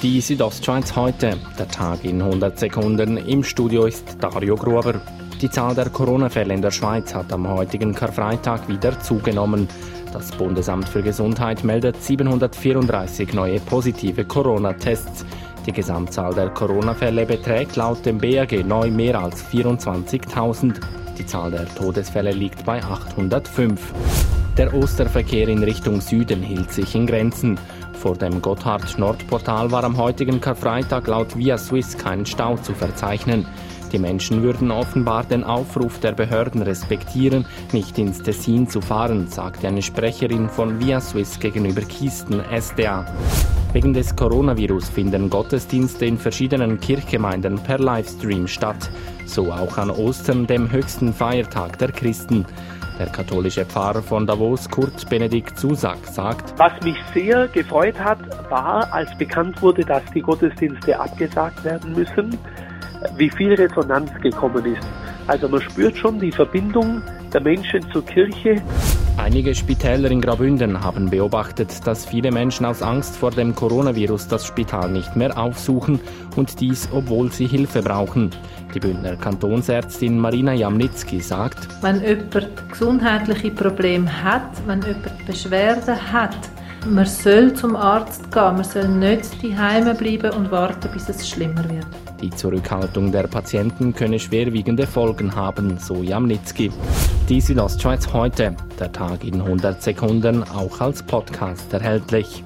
Die Südostschweiz heute, der Tag in 100 Sekunden. Im Studio ist Dario Gruber. Die Zahl der Corona-Fälle in der Schweiz hat am heutigen Karfreitag wieder zugenommen. Das Bundesamt für Gesundheit meldet 734 neue positive Corona-Tests. Die Gesamtzahl der Corona-Fälle beträgt laut dem BAG neu mehr als 24.000. Die Zahl der Todesfälle liegt bei 805. Der Osterverkehr in Richtung Süden hielt sich in Grenzen. Vor dem Gotthard-Nordportal war am heutigen Karfreitag laut Via Swiss kein Stau zu verzeichnen. Die Menschen würden offenbar den Aufruf der Behörden respektieren, nicht ins Tessin zu fahren, sagte eine Sprecherin von Via Swiss gegenüber Kisten SDA. Wegen des Coronavirus finden Gottesdienste in verschiedenen Kirchgemeinden per Livestream statt, so auch an Ostern, dem höchsten Feiertag der Christen. Der katholische Pfarrer von Davos, Kurt Benedikt Zusack, sagt, Was mich sehr gefreut hat, war, als bekannt wurde, dass die Gottesdienste abgesagt werden müssen, wie viel Resonanz gekommen ist. Also man spürt schon die Verbindung der Menschen zur Kirche. Einige Spitäler in Graubünden haben beobachtet, dass viele Menschen aus Angst vor dem Coronavirus das Spital nicht mehr aufsuchen und dies, obwohl sie Hilfe brauchen. Die Bündner Kantonsärztin Marina Jamnitzki sagt, Wenn jemand gesundheitliche Probleme hat, wenn jemand Beschwerden hat, man soll zum Arzt gehen, man soll nicht daheim bleiben und warten, bis es schlimmer wird. Die Zurückhaltung der Patienten könne schwerwiegende Folgen haben, so Jamnitzki. Die Südostschweiz heute, der Tag in 100 Sekunden, auch als Podcast erhältlich.